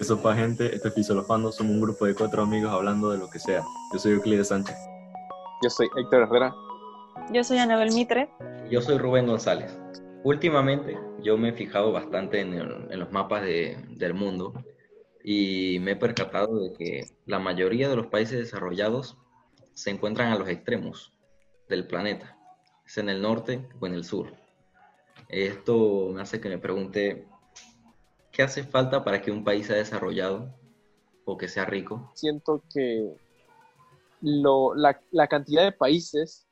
Eso pa' gente, esto es Fisolofando, somos un grupo de cuatro amigos hablando de lo que sea. Yo soy Euclides Sánchez. Yo soy Héctor Herrera. Yo soy Anabel Mitre. Yo soy Rubén González. Últimamente yo me he fijado bastante en, el- en los mapas de- del mundo y me he percatado de que la mayoría de los países desarrollados se encuentran a los extremos del planeta, es en el norte o en el sur. Esto me hace que me pregunte, ¿qué hace falta para que un país sea desarrollado o que sea rico? Siento que lo, la, la cantidad de países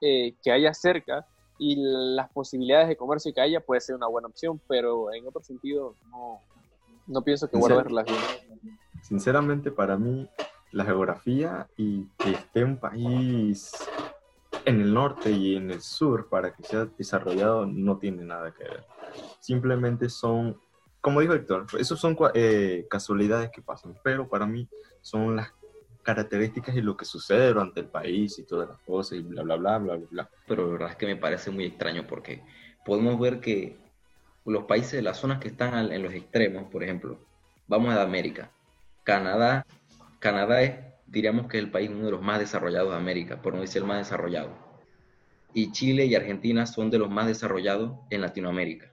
eh, que haya cerca y las posibilidades de comercio que haya puede ser una buena opción, pero en otro sentido no, no pienso que ¿En guarde relación. Sinceramente, para mí, la geografía y que esté un país en el norte y en el sur para que sea desarrollado no tiene nada que ver. Simplemente son, como dijo Héctor, esos son eh, casualidades que pasan, pero para mí son las características y lo que sucede durante el país y todas las cosas y bla, bla, bla, bla, bla, bla. pero la verdad es que me parece muy extraño porque podemos ver que los países de las zonas que están en los extremos, por ejemplo, vamos a América, Canadá, Canadá es, diríamos que es el país uno de los más desarrollados de América, por no decir el más desarrollado. Y Chile y Argentina son de los más desarrollados en Latinoamérica.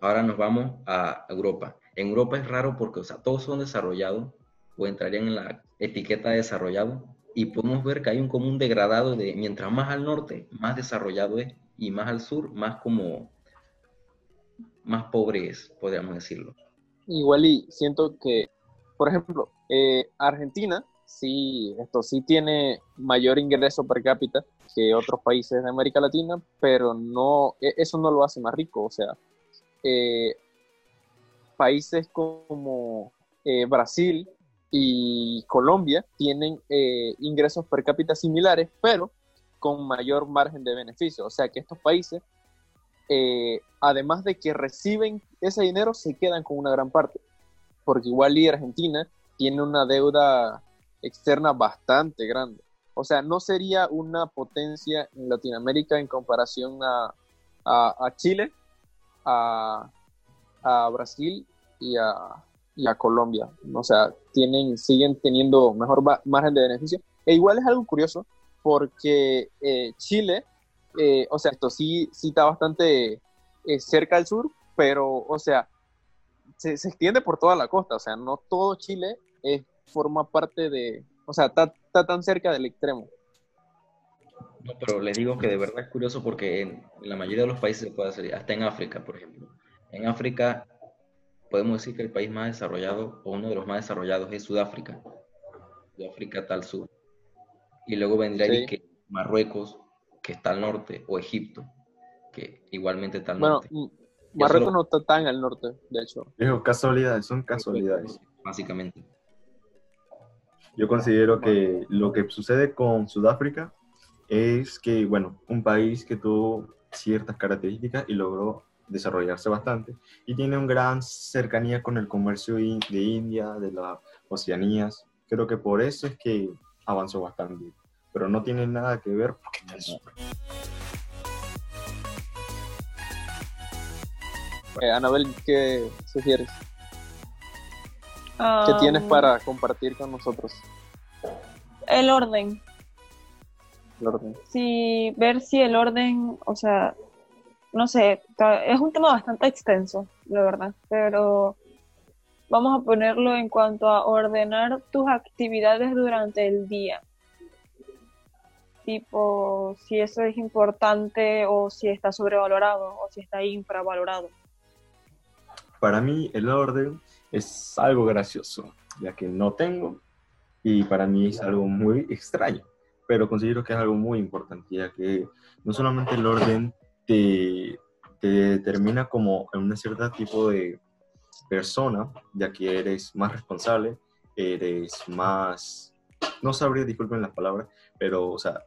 Ahora nos vamos a Europa. En Europa es raro porque, o sea, todos son desarrollados o entrarían en la etiqueta de desarrollado y podemos ver que hay un común degradado de mientras más al norte, más desarrollado es y más al sur, más como más pobre es, podríamos decirlo. Igual y siento que, por ejemplo, eh, Argentina sí, esto sí tiene mayor ingreso per cápita que otros países de América Latina, pero no, e- eso no lo hace más rico. O sea, eh, países como eh, Brasil y Colombia tienen eh, ingresos per cápita similares, pero con mayor margen de beneficio. O sea que estos países, además de que reciben ese dinero, se quedan con una gran parte. Porque igual y Argentina tiene una deuda externa bastante grande. O sea, no sería una potencia en Latinoamérica en comparación a Chile, a, a Brasil y a, y a Colombia. O sea, tienen, siguen teniendo mejor margen de beneficio. E igual es algo curioso porque eh, Chile, eh, o sea, esto sí, sí está bastante eh, cerca al sur, pero, o sea, se, se extiende por toda la costa. O sea, no todo Chile forma parte de, o sea, está, está tan cerca del extremo. No, pero les digo que de verdad es curioso porque en la mayoría de los países se puede hacer, hasta en África, por ejemplo. En África podemos decir que el país más desarrollado o uno de los más desarrollados es Sudáfrica. Sudáfrica está al sur. Y luego vendría Sí. que Marruecos, que está al norte, o Egipto, que igualmente está al Bueno, norte. M- Marruecos solo- no está tan al norte, de hecho. Dijo, casualidades, son casualidades. Básicamente. Yo considero que lo que sucede con Sudáfrica es que, bueno, un país que tuvo ciertas características y logró desarrollarse bastante y tiene una gran cercanía con el comercio de India, de las Oceanías. Creo que por eso es que avanzó bastante, pero no tiene nada que ver porque está al sur. Eh, Anabel, ¿qué sugieres? ¿Qué Ah, tienes para compartir con nosotros? El orden. El orden? Si ver si el orden, o sea, no sé, es un tema bastante extenso, la verdad, pero vamos a ponerlo en cuanto a ordenar tus actividades durante el día. Tipo, si eso es importante o si está sobrevalorado o si está infravalorado. Para mí el orden es algo gracioso, ya que no tengo y para mí es algo muy extraño, pero considero que es algo muy importante, ya que no solamente el orden te, te determina como en un cierto tipo de persona, ya que eres más responsable, eres más, no sabría, disculpen las palabras, pero, o sea,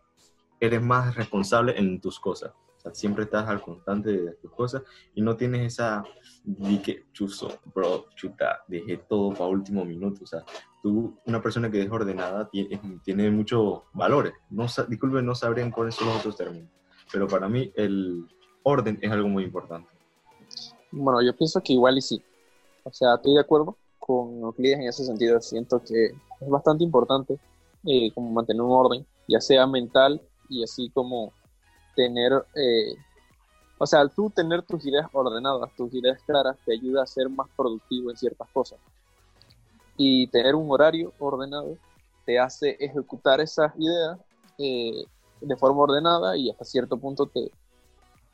eres más responsable en tus cosas. Sea, siempre estás al constante de tus cosas y no tienes esa di que chuzo, bro, chuta, dejé todo para último minuto. O sea, tú, una persona que es ordenada, tiene, tiene muchos valores. No, disculpen, no sabrían cuáles son los otros términos, pero para mí el orden es algo muy importante. Bueno, yo pienso que igual y sí. O sea, estoy de acuerdo con Euclides en ese sentido. Siento que es bastante importante eh, como mantener un orden, ya sea mental y así como tener, eh, o sea, tú tener tus ideas ordenadas, tus ideas claras, te ayuda a ser más productivo en ciertas cosas. Y tener un horario ordenado te hace ejecutar esas ideas eh, de forma ordenada y hasta cierto punto te,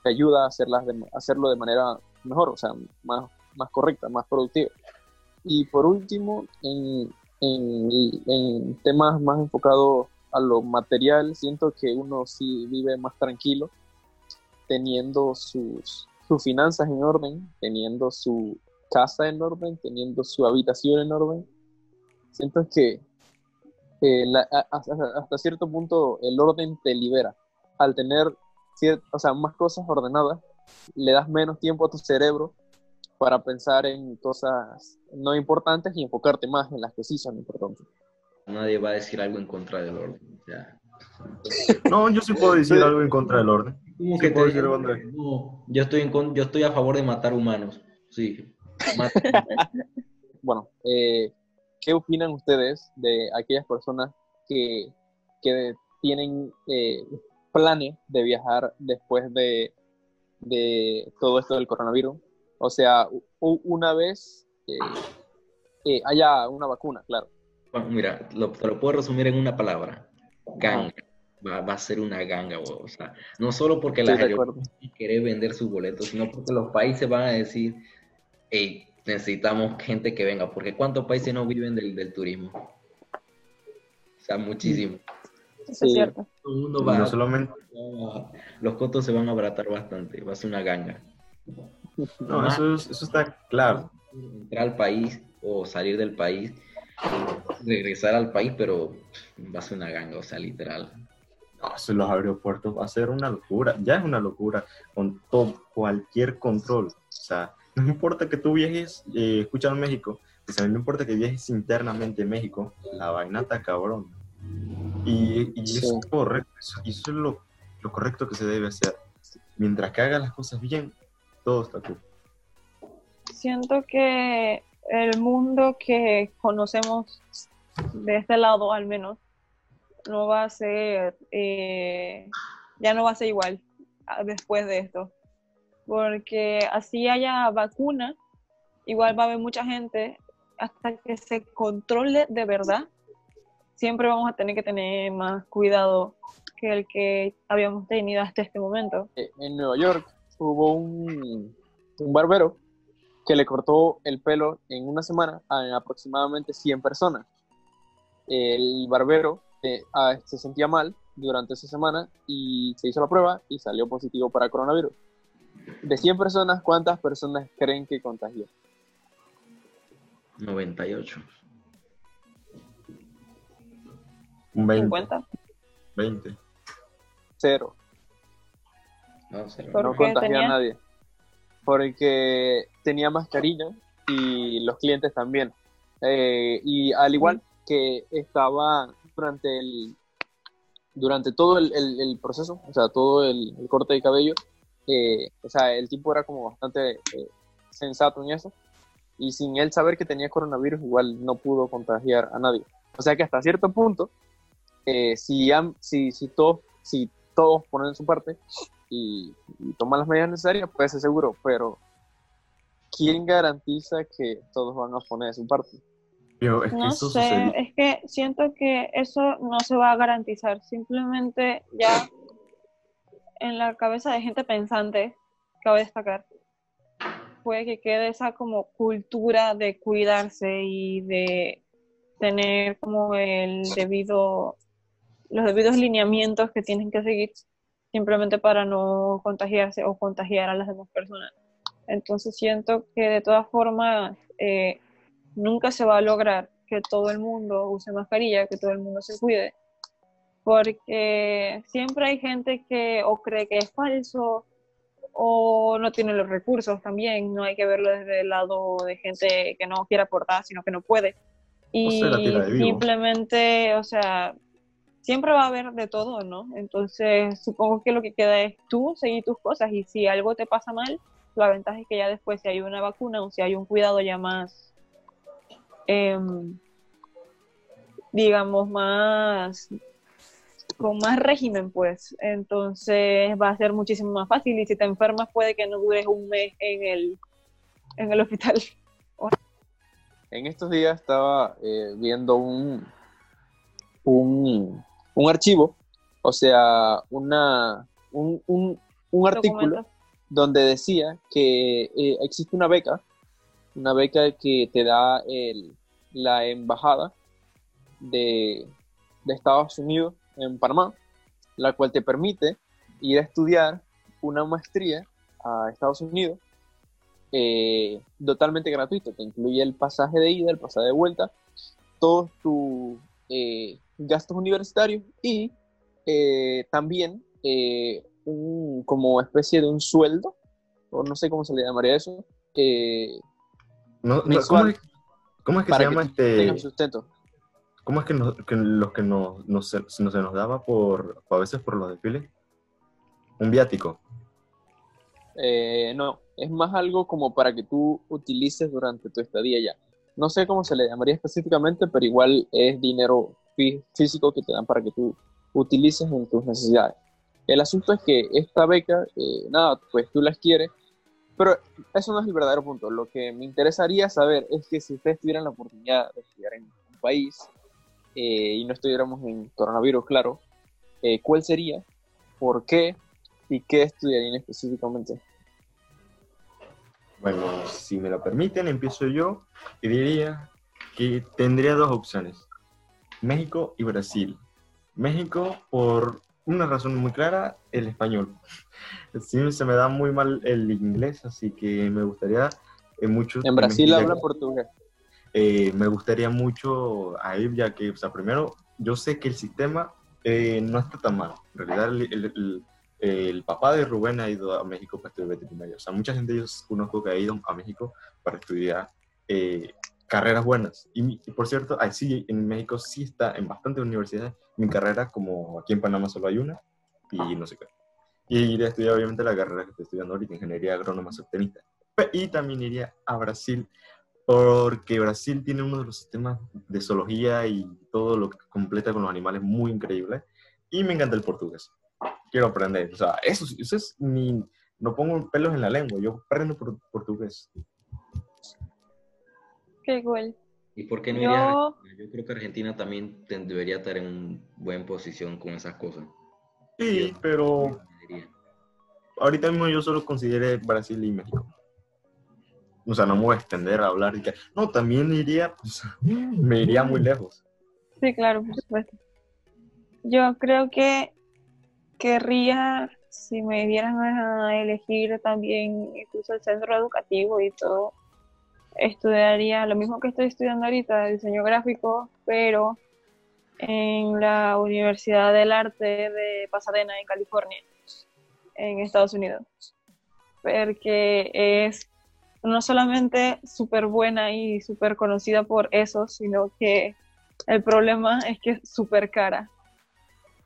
te ayuda a hacerlas hacerlo de manera mejor, o sea, más, más correcta, más productiva. Y por último, en, en, temas más enfocados a lo material, siento que uno sí vive más tranquilo, teniendo sus, sus finanzas en orden, teniendo su casa en orden, teniendo su habitación en orden. Siento que hasta, cierto punto el orden te libera. Al tener o sea, más cosas ordenadas, le das menos tiempo a tu cerebro para pensar en cosas no importantes y enfocarte más en las que sí son importantes. Nadie va a decir algo en contra del orden. No, yo sí puedo decir algo en contra del orden. ¿Qué puedo decir, no, yo estoy, en, yo estoy a favor de matar humanos. Sí. bueno, eh, ¿qué opinan ustedes de aquellas personas que, que tienen eh, planes de viajar después de, de todo esto del coronavirus? O sea, una vez eh, haya una vacuna, claro. Mira, lo, te lo puedo resumir en una palabra. Ganga. Va, a ser una ganga, o sea, no solo porque la gente quiere vender sus boletos, sino porque los países van a decir, hey, necesitamos gente que venga, porque ¿cuántos países no viven del, turismo? O sea, muchísimo. Eso es cierto. no solamente... los costos se van a abaratar bastante, va a ser una ganga. No, eso, eso está claro. Entrar al país o salir del país, regresar al país, pero va a ser una ganga, o sea, literal. No, eso los aeropuertos va a ser una locura, ya es una locura, con todo, cualquier control. O sea, no importa que tú viajes, eh, escucha en México, o no importa que viajes internamente en México, la vaina está cabrón. Y, y eso es correcto, eso, eso es lo, lo correcto que se debe hacer. Mientras que haga las cosas bien, todo está cool. Siento que el mundo que conocemos de este lado al menos no va a ser, eh, ya no va a ser igual después de esto. Porque así haya vacuna, igual va a haber mucha gente, hasta que se controle de verdad, siempre vamos a tener que tener más cuidado que el que habíamos tenido hasta este momento. Eh, en Nueva York hubo un, un barbero que le cortó el pelo en una semana a aproximadamente 100 personas. El barbero eh, ah, se sentía mal durante esa semana y se hizo la prueba y salió positivo para coronavirus. De 100 personas, ¿cuántas personas creen que contagió? 98. Un 20. 50. 20. Cero. No, cero. no contagió a nadie. Porque tenía mascarilla y los clientes también. Eh, y al igual que estaba durante el durante todo el, proceso, o sea, todo el, corte de cabello, eh, o sea, el tipo era como bastante eh, sensato en eso, y sin él saber que tenía coronavirus, igual no pudo contagiar a nadie. O sea que hasta cierto punto, si, si, si, todos, si todos ponen su parte y, toman las medidas necesarias, puede ser seguro, pero ¿quién garantiza que todos van a poner su parte? No sé, es que siento que eso no se va a garantizar. Simplemente ya en la cabeza de gente pensante, cabe destacar, puede que quede esa como cultura de cuidarse y de tener como el debido, los debidos lineamientos que tienen que seguir simplemente para no contagiarse o contagiar a las demás personas. Entonces siento que de todas formas eh, nunca se va a lograr que todo el mundo use mascarilla, que todo el mundo se cuide, porque siempre hay gente que o cree que es falso o no tiene los recursos también, no hay que verlo desde el lado de gente que no quiere aportar, sino que no puede. Y simplemente, o sea, siempre va a haber de todo, ¿no? Entonces, supongo que lo que queda es tú seguir tus cosas y si algo te pasa mal, la ventaja es que ya después si hay una vacuna o si hay un cuidado ya más em, digamos, más con más régimen, pues. Entonces va a ser muchísimo más fácil. Y si te enfermas puede que no dures un mes en el, en el hospital. En estos días estaba eh, viendo un, un, un archivo, o sea, una, un, un, un artículo donde decía que eh, existe una beca, una beca que te da el- la embajada de, de Estados Unidos en Panamá, la cual te permite ir a estudiar una maestría a Estados Unidos eh, totalmente gratuito, te incluye el pasaje de ida, el pasaje de vuelta, todos tus eh, gastos universitarios y eh, también eh, un, como especie de un sueldo, o no sé cómo se le llamaría eso, No, no. ¿cómo, cómo es que para se que llama tú este? sustento. ¿Cómo es que, nos- que los que nos, nos, se- no se nos daba por, a veces por los desfiles? Un viático. Eh, no, es más algo como para que tú utilices durante tu estadía allá. No sé cómo se le llamaría específicamente, pero igual es dinero fí- físico que te dan para que tú utilices en tus necesidades. El asunto es que esta beca, eh, nada, pues tú las quieres, pero eso no es el verdadero punto. Lo que me interesaría saber es que si ustedes tuvieran la oportunidad de estudiar en un país eh, y no estuviéramos en coronavirus, claro, eh, ¿cuál sería? ¿Por qué? ¿Y qué estudiarían específicamente? Bueno, si me lo permiten, empiezo yo y diría que tendría dos opciones, México y Brasil. México por una razón muy clara, el español. Sí, se me da muy mal el inglés, así que me gustaría eh, mucho... En Brasil hablan portugués. eh, me gustaría mucho a ya que, o sea, primero, yo sé que el sistema eh, no está tan mal. En realidad, el, el- el- el papá de Rubén ha ido a México para estudiar veterinaria. O sea, mucha gente yo conozco que ha ido a México para estudiar eh, carreras buenas. Y, y por cierto, ahí sí, en México sí está en bastantes universidades. Mi carrera, como aquí en Panamá solo hay una, y no sé qué. Y iré a estudiar, obviamente, la carrera que estoy estudiando ahorita, Ingeniería Agrónoma Subtenista. Pe- Y también iría a Brasil porque Brasil tiene uno de los sistemas de zoología y todo lo que completa con los animales muy increíble. Y me encanta el portugués. Quiero aprender. O sea, eso, eso es mi... No pongo pelos en la lengua, yo aprendo por- portugués. Qué cool. ¿Y por qué no irías a Yo, Argentina? Yo creo que Argentina también debería estar en una buena posición con esas cosas. Sí, pero ahorita mismo yo solo consideré Brasil y México. O sea, no me voy a extender a hablar. y que- No, también iría, pues, me iría muy lejos. sí, claro, por supuesto. Yo creo que querría, si me dieran a elegir también incluso el centro educativo y todo, estudiaría lo mismo que estoy estudiando ahorita, diseño gráfico, pero en la Universidad del Arte de Pasadena, en California, en Estados Unidos. Porque es no solamente súper buena y súper conocida por eso, sino que el problema es que es súper cara.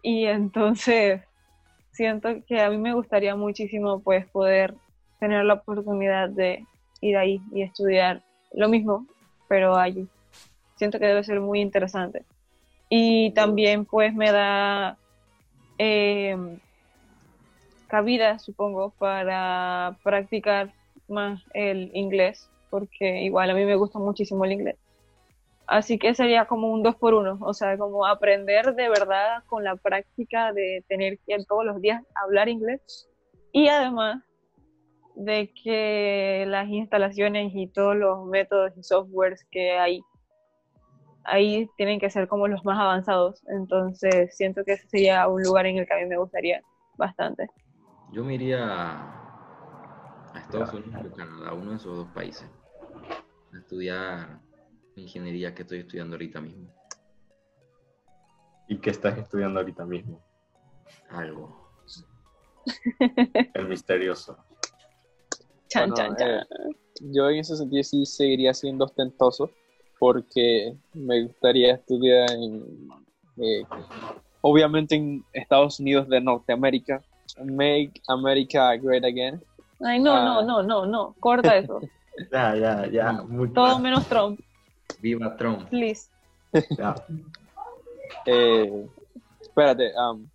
Y entonces siento que a mí me gustaría muchísimo pues poder tener la oportunidad de ir ahí y estudiar lo mismo, pero allí. Siento que debe ser muy interesante. Y también pues me da eh, cabida, supongo, para practicar más el inglés, porque igual a mí me gusta muchísimo el inglés. Así que sería como un dos por uno, o sea, como aprender de verdad con la práctica de tener que todos los días hablar inglés y además de que las instalaciones y todos los métodos y softwares que hay ahí tienen que ser como los más avanzados. Entonces siento que ese sería un lugar en el que a mí me gustaría bastante. Yo me iría a Estados Unidos o Canadá, uno de esos dos países, a estudiar ingeniería que estoy estudiando ahorita mismo. ¿Y qué estás estudiando ahorita mismo? Algo. El misterioso. Chan, Bueno, chan, chan. eh, yo en ese sentido sí seguiría siendo ostentoso porque me gustaría estudiar en, eh, obviamente en Estados Unidos de Norteamérica, Make America Great Again. Ay, no, ah. no, no, no, no, corta eso. Ya, ya, ya. muy Todo mal. menos Trump. Viva Trump. Please. Ya. Eh, espérate. um,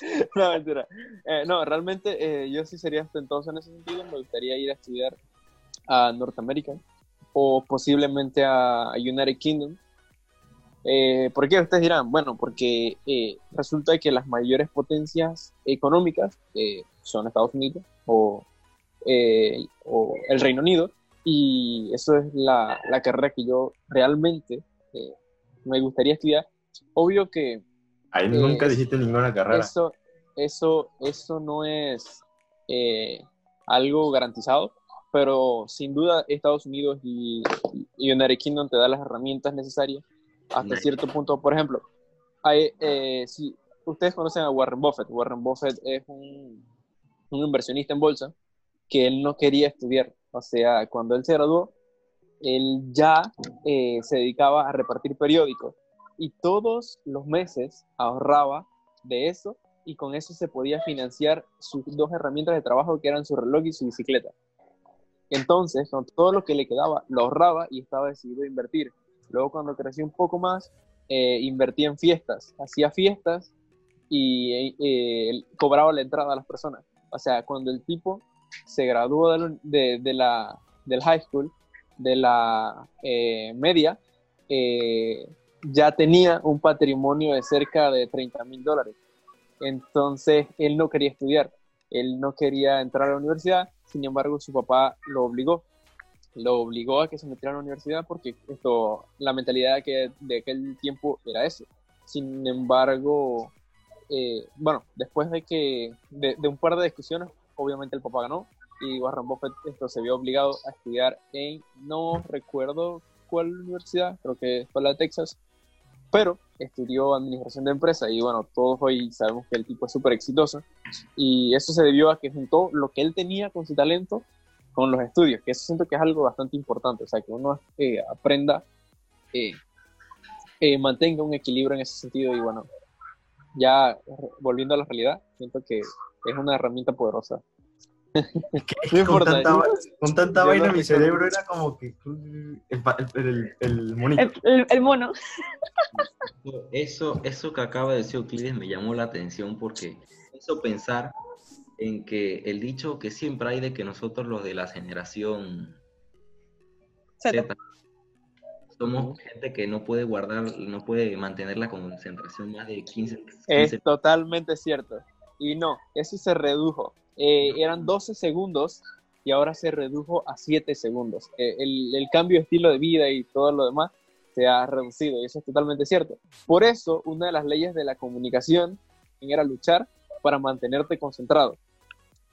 no, mentira. Eh, no, realmente eh, yo sí sería ostentoso en ese sentido. Me gustaría ir a estudiar a Norteamérica o posiblemente a United Kingdom. Eh, ¿Por qué? Ustedes dirán, bueno, porque eh, resulta que las mayores potencias económicas eh, son Estados Unidos o, eh, o el Reino Unido y eso es la, la carrera que yo realmente me gustaría estudiar. Obvio que Ahí Eh, nunca dijiste ninguna carrera. eso, eso, eso no es eh, algo garantizado, pero sin duda Estados Unidos y, y United Kingdom te da las herramientas necesarias hasta cierto punto. Por ejemplo, hay, eh, si ustedes conocen a Warren Buffett, Warren Buffett es un, un inversionista en bolsa que él no quería estudiar. O sea, cuando él se graduó, él ya eh, se dedicaba a repartir periódicos y todos los meses ahorraba de eso y con eso se podía financiar sus dos herramientas de trabajo que eran su reloj y su bicicleta. Entonces, con todo lo que le quedaba, lo ahorraba y estaba decidido a invertir. Luego, cuando creció un poco más, eh, invertía en fiestas, hacía fiestas y eh, él cobraba la entrada a las personas. O sea, cuando el tipo se graduó de, la- de- de la, del high school, de la eh, media, eh, ya tenía un patrimonio de cerca de 30 mil dólares. Entonces, él no quería estudiar, él no quería entrar a la universidad, sin embargo, su papá lo obligó. Lo obligó a que se metiera a la universidad porque esto, la mentalidad de aquel tiempo era eso. Sin embargo, eh, bueno, después de que, de, de un par de discusiones, obviamente el papá ganó y Warren Buffett se vio obligado a estudiar en, no recuerdo cuál universidad, creo que fue la de Texas, pero estudió administración de empresa y bueno, todos hoy sabemos que el tipo es súper exitoso y eso se debió a que juntó lo que él tenía con su talento con los estudios, que eso siento que es algo bastante importante, o sea, que uno eh, aprenda, eh, eh, mantenga un equilibrio en ese sentido y bueno, ya volviendo a la realidad, siento que es una herramienta poderosa. Con tanta, yo- va- con tanta yo vaina no mi cerebro era como que uh, el, pa- el, el, el monito. El, el- el mono. Eso, eso que acaba de decir Euclides me llamó la atención porque hizo pensar en que el dicho que siempre hay de que nosotros los de la generación Z. Z somos gente que no puede guardar, no puede mantener la concentración más de 15, 15 Es totalmente cierto. Y no, eso se redujo. Eh, eran 12 segundos y ahora se redujo a 7 segundos. Eh, el, el cambio de estilo de vida y todo lo demás se ha reducido y eso es totalmente cierto. Por eso, una de las leyes de la comunicación era luchar para mantenerte concentrado.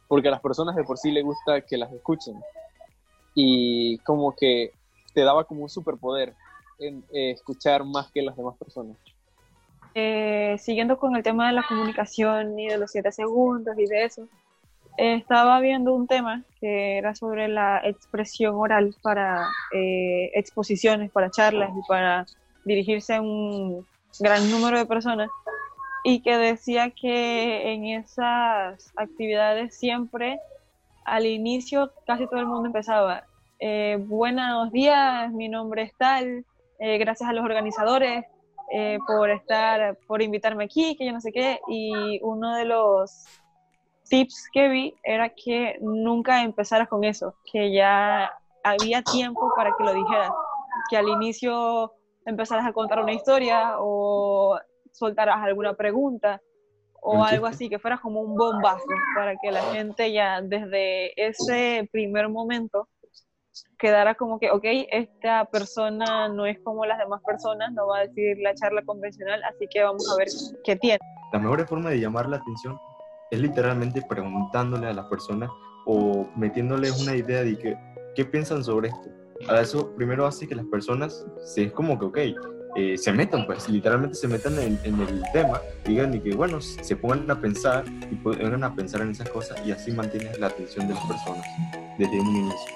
Porque a las personas de por sí les gusta que las escuchen. Y como que te daba como un superpoder en eh, escuchar más que las demás personas. Eh, siguiendo con el tema de la comunicación y de los siete segundos y de eso, estaba viendo un tema que era sobre la expresión oral para eh, exposiciones, para charlas y para dirigirse a un gran número de personas y que decía que en esas actividades siempre al inicio casi todo el mundo empezaba eh, buenos días, mi nombre es tal, eh, gracias a los organizadores por estar, por invitarme aquí, que yo no sé qué, y uno de los tips que vi era que nunca empezaras con eso, que ya había tiempo para que lo dijeras, que al inicio empezaras a contar una historia o soltaras alguna pregunta o algo así, que fuera como un bombazo, para que la gente ya desde ese primer momento quedara como que, ok, esta persona no es como las demás personas, no va a decir la charla convencional, así que vamos a ver qué tiene. La mejor forma de llamar la atención es literalmente preguntándole a las personas o metiéndoles una idea de que, qué piensan sobre esto. Ahora eso primero hace que las personas se es como que, ok, eh, se metan, pues literalmente se metan en, en el tema, digan y que, bueno, se pongan a pensar y pongan a pensar en esas cosas y así mantienes la atención de las personas desde un inicio.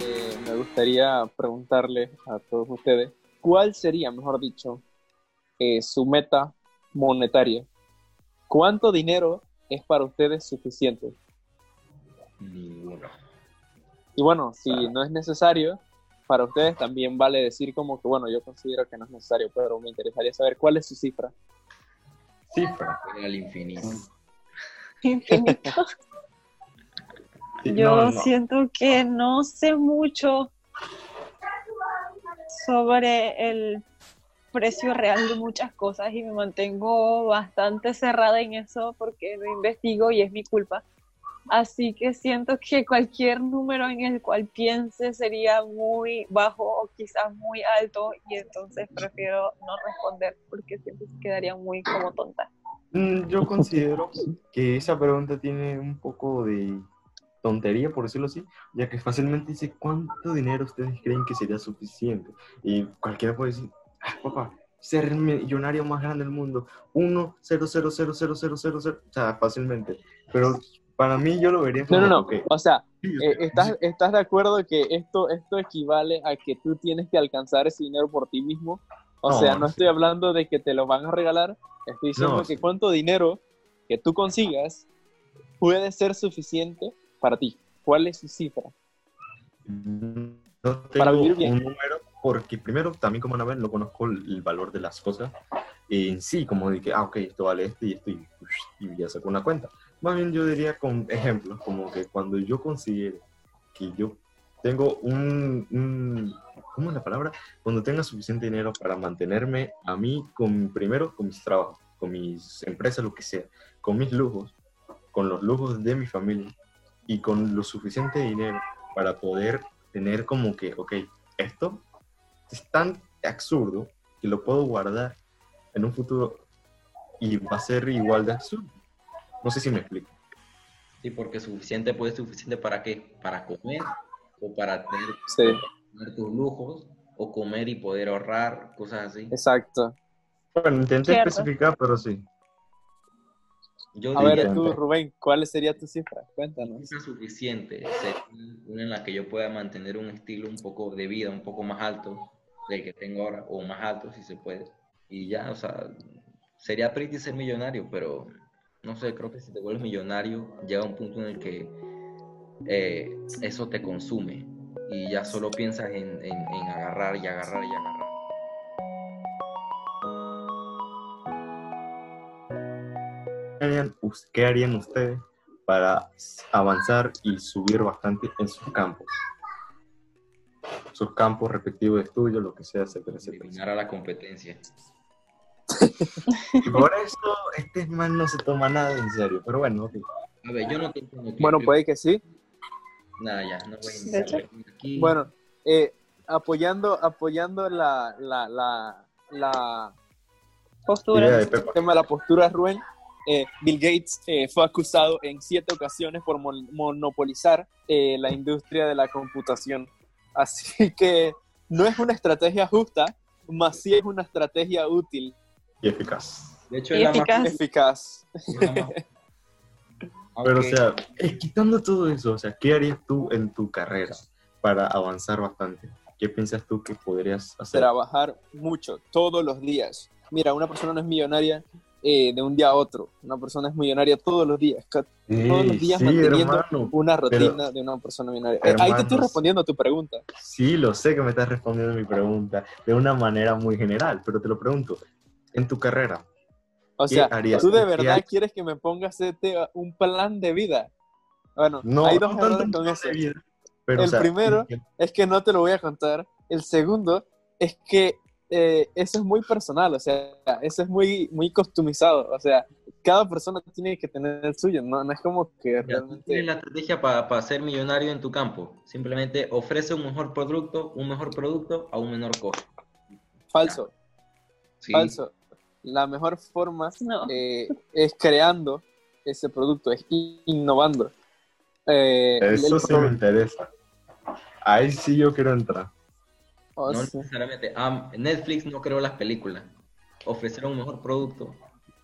Eh, me gustaría preguntarle a todos ustedes, ¿cuál sería, mejor dicho, eh, su meta monetaria? ¿Cuánto dinero es para ustedes suficiente? Ninguno. Y bueno, si no es necesario, para ustedes también vale decir como que, bueno, yo considero que no es necesario, pero me interesaría saber cuál es su cifra. Cifra. Al infinito. Infinito. Yo no, no. siento que no sé mucho sobre el precio real de muchas cosas y me mantengo bastante cerrada en eso porque no investigo y es mi culpa. Así que siento que cualquier número en el cual piense sería muy bajo o quizás muy alto y entonces prefiero no responder porque que quedaría muy como tonta. Mm, Yo considero que esa pregunta tiene un poco de tontería, por decirlo así, ya que fácilmente dice cuánto dinero ustedes creen que sería suficiente. Y cualquiera puede decir, ah, papá, ser el millonario más grande del mundo, 1, 0, 0, 0, 0, 0, 0, 0, o sea, fácilmente. Pero para mí yo lo vería No, como, no, no. ok, O sea, sí, eh, ¿estás, ¿estás de acuerdo que esto, esto equivale a que tú tienes que alcanzar ese dinero por ti mismo? O No, sea, no sí. estoy hablando de que te lo van a regalar, estoy diciendo No, que sí. cuánto dinero que tú consigas puede ser suficiente para ti. ¿Cuál es su cifra? No Para tengo vivir bien. un número porque primero, también como Anabel, no conozco el, valor de las cosas en sí, como de que, ah, ok, esto vale esto y esto, y, y ya saco una cuenta. Más bien yo diría con ejemplos, como que cuando yo considere que yo tengo un, un- ¿cómo es la palabra? Cuando tenga suficiente dinero para mantenerme a mí, con, primero con mis trabajos, con mis empresas, lo que sea, con mis lujos, con los lujos de mi familia y con lo suficiente dinero para poder tener como que, ok, esto es tan absurdo que lo puedo guardar en un futuro y va a ser igual de absurdo. No sé si me explico. Sí, porque suficiente puede ser suficiente para qué? Para comer o para tener, Sí, tener tus lujos o comer y poder ahorrar, cosas así. exacto. Bueno, intenté Cierto. especificar, pero sí. Yo A diría ver, tú. Rubén, ¿cuál sería tu cifra? Cuéntanos. es suficiente, sería una en la que yo pueda mantener un estilo un poco de vida, un poco más alto del que tengo ahora, o más alto si se puede. Y ya, o sea, sería pretty ser millonario, pero no sé, creo que si te vuelves millonario, llega un punto en el que eh, eso te consume y ya solo piensas en, en- en agarrar y agarrar y agarrar. Harían, qué harían ustedes para avanzar y subir bastante en sus campos? Sus campos respectivos de estudio, lo que sea, etcétera, etcétera. Eliminar a la competencia. Y por eso este man no se toma nada en serio. Pero bueno, ok. A ver, yo no te entiendo. que- Bueno, puede que sí. Nada, ya, no voy a iniciar aquí. Bueno, eh, apoyando, apoyando la, la, la, la, Postura. El tema de la postura Rubén, eh, Bill Gates eh, fue acusado en siete ocasiones por mon- monopolizar eh, la industria de la computación. Así que no es una estrategia justa, más sí es una estrategia útil, Y eficaz. de hecho, y es la más- eficaz. eficaz. la más- Pero, o sea, eh, quitando todo eso, o sea, ¿qué harías tú en tu carrera para avanzar bastante? ¿Qué piensas tú que podrías hacer? trabajar mucho, todos los días. Mira, una persona no es millonaria eh, de un día a otro, una persona es millonaria todos los días, ca- todos los días sí, manteniendo hermano. una rutina Pero- de una persona millonaria. Eh, ahí te estoy Hermanos. respondiendo a tu pregunta. Sí, lo sé que me estás respondiendo mi pregunta de una manera muy general, pero te lo pregunto. En tu carrera, O ¿Qué sea, harías? ¿tú de ¿Qué verdad quieres que me pongas este, un plan de vida? Bueno, no, hay dos no errores con eso. vida, pero, o El sea, primero- Es que no te lo voy a contar. El segundo es que eh, eso es muy personal, o sea, eso es muy, muy customizado. O sea, cada persona tiene que tener el suyo, no, no es como que Ya, realmente... tienes la estrategia para ser millonario en tu campo. Simplemente ofrece un mejor producto, un mejor producto a un menor costo. Falso. Sí. Falso. La mejor forma No. eh, es creando ese producto, es in- innovando. Eh, Eso el sí me interesa. Ahí sí yo quiero entrar. Oh, No sí. necesariamente. Ah, Netflix no creó las películas. Ofrecieron un mejor producto,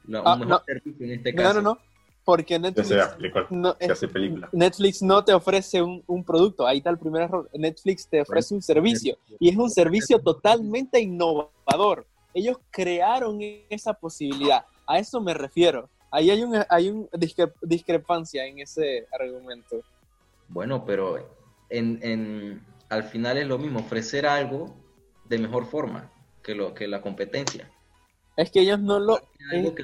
un Ah, mejor no. servicio en este No, caso. no, no, porque Ya Netflix, no, es-. Netflix no te ofrece un, un producto, ahí está el primer error. Netflix te ofrece un servicio y es un servicio totalmente innovador. Ellos crearon esa posibilidad, a eso me refiero. ahí hay un, hay un discre- discrepancia en ese argumento. Bueno, pero en, en- al final es lo mismo, ofrecer algo de mejor forma que, lo, que la competencia. Es que ellos no lo, no ellos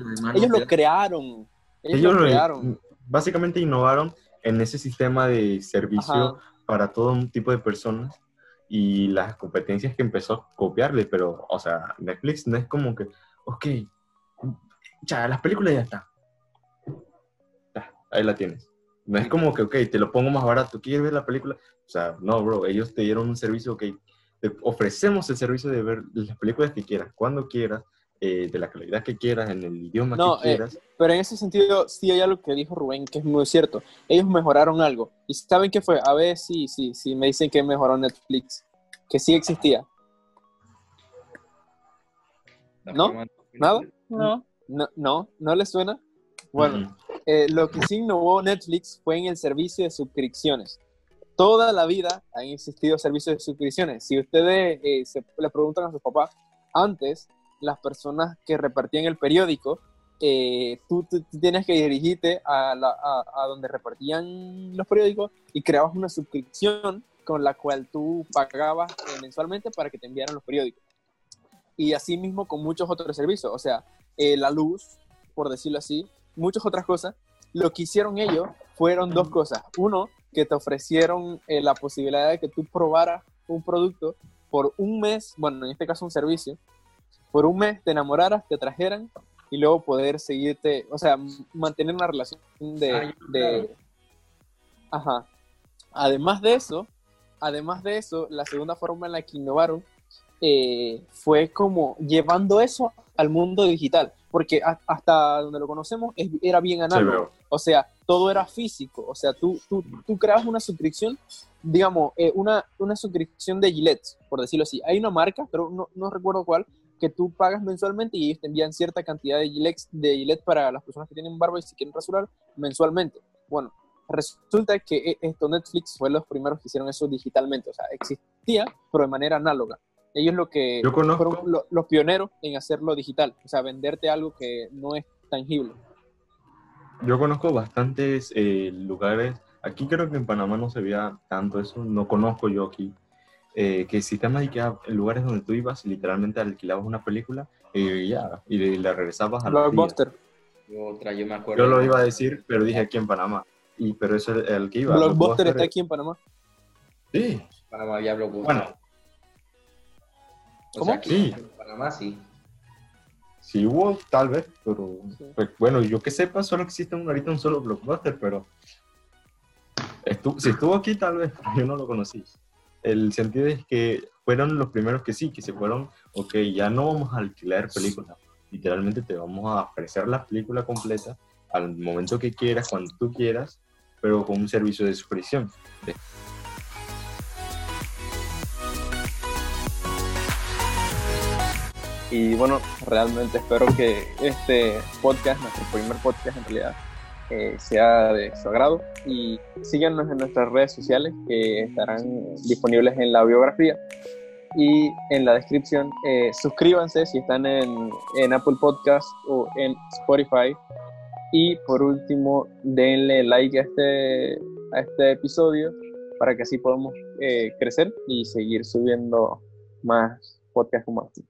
te lo crearon. Ellos, Ellos lo lo- crearon. básicamente innovaron en ese sistema de servicio Ajá. para todo un tipo de personas y las competencias que empezó a copiarle, pero, o sea, Netflix no es como que, ok, ya, las películas ya están. Ya, ahí la tienes. No es como que, ok, te lo pongo más barato, ¿quieres ver la película? O sea, no, bro, ellos te dieron un servicio, ok, te ofrecemos el servicio de ver las películas que quieras, cuando quieras, eh, de la calidad que quieras, en el idioma No, que eh, quieras. Pero en ese sentido, sí hay algo que dijo Rubén que es muy cierto. Ellos mejoraron algo. ¿Y saben qué fue? A ver si, si, si me dicen que mejoró Netflix. Que sí existía. ¿No? ¿Nada? No. No, no, ¿no les suena? Bueno. Eh, lo que sí innovó Netflix fue en el servicio de suscripciones. Toda la vida han existido servicios de suscripciones. Si ustedes eh, se, le preguntan a sus papás, antes las personas que repartían el periódico, eh, tú, tú- tienes que dirigirte a, la- a- a donde repartían los periódicos y creabas una suscripción con la cual tú pagabas eh, mensualmente para que te enviaran los periódicos. Y así mismo con muchos otros servicios, o sea, eh, la luz, por decirlo así, muchas otras cosas. Lo que hicieron ellos fueron dos cosas. Uno, que te ofrecieron eh, la posibilidad de que tú probaras un producto por un mes, bueno, en este caso un servicio, por un mes te enamoraras, te trajeran y luego poder seguirte, o sea, mantener una relación de... Ah, de-. Ajá. Además de eso, además de eso, la segunda forma en la que innovaron eh, fue como llevando eso al mundo digital, porque a- hasta donde lo conocemos es- era bien análogo. O sea, todo era físico. O sea, tú, tú, tú creabas una suscripción, digamos, eh, una, una suscripción de Gillette, por decirlo así. Hay una marca, pero no, no recuerdo cuál, que tú pagas mensualmente y ellos te envían cierta cantidad de Gillette, de Gillette para las personas que tienen barba y se quieren rasurar mensualmente. Bueno, resulta que eh, esto Netflix fue los primeros que hicieron eso digitalmente. O sea, existía, pero de manera análoga. Ellos lo que Yo conozco- fueron lo- los pioneros en hacerlo digital. O sea, venderte algo que no es tangible. Yo conozco bastantes eh, lugares, aquí creo que en Panamá no se veía tanto eso, no conozco yo aquí, eh, que que ah, lugares donde tú ibas, literalmente alquilabas una película y ya, y la regresabas a. Blockbuster. Otra, yo me acuerdo. Yo lo iba a decir, pero dije aquí en Panamá, y pero eso es el que iba. Blockbuster está aquí en Panamá. Sí, Panamá había Blockbuster. bueno, O ¿cómo? sea, aquí Sí. en Panamá sí. sí hubo, tal vez, pero Sí. bueno, yo que sepa, solo existe un- ahorita un solo Blockbuster, pero si estuvo aquí, tal vez, yo no lo conocí. El sentido es que fueron los primeros que sí, que se fueron, ok, ya no vamos a alquilar películas, literalmente te vamos a ofrecer la película completa al momento que quieras, cuando tú quieras, pero con un servicio de suscripción. Y bueno, realmente espero que este podcast, nuestro primer podcast en realidad, eh, sea de su agrado. Y síganos en nuestras redes sociales que estarán disponibles en la biografía y en la descripción. Eh, suscríbanse si están en, Apple Podcast o en Spotify. Y por último, denle like a este, a este episodio para que así podamos eh, crecer y seguir subiendo más podcasts como este.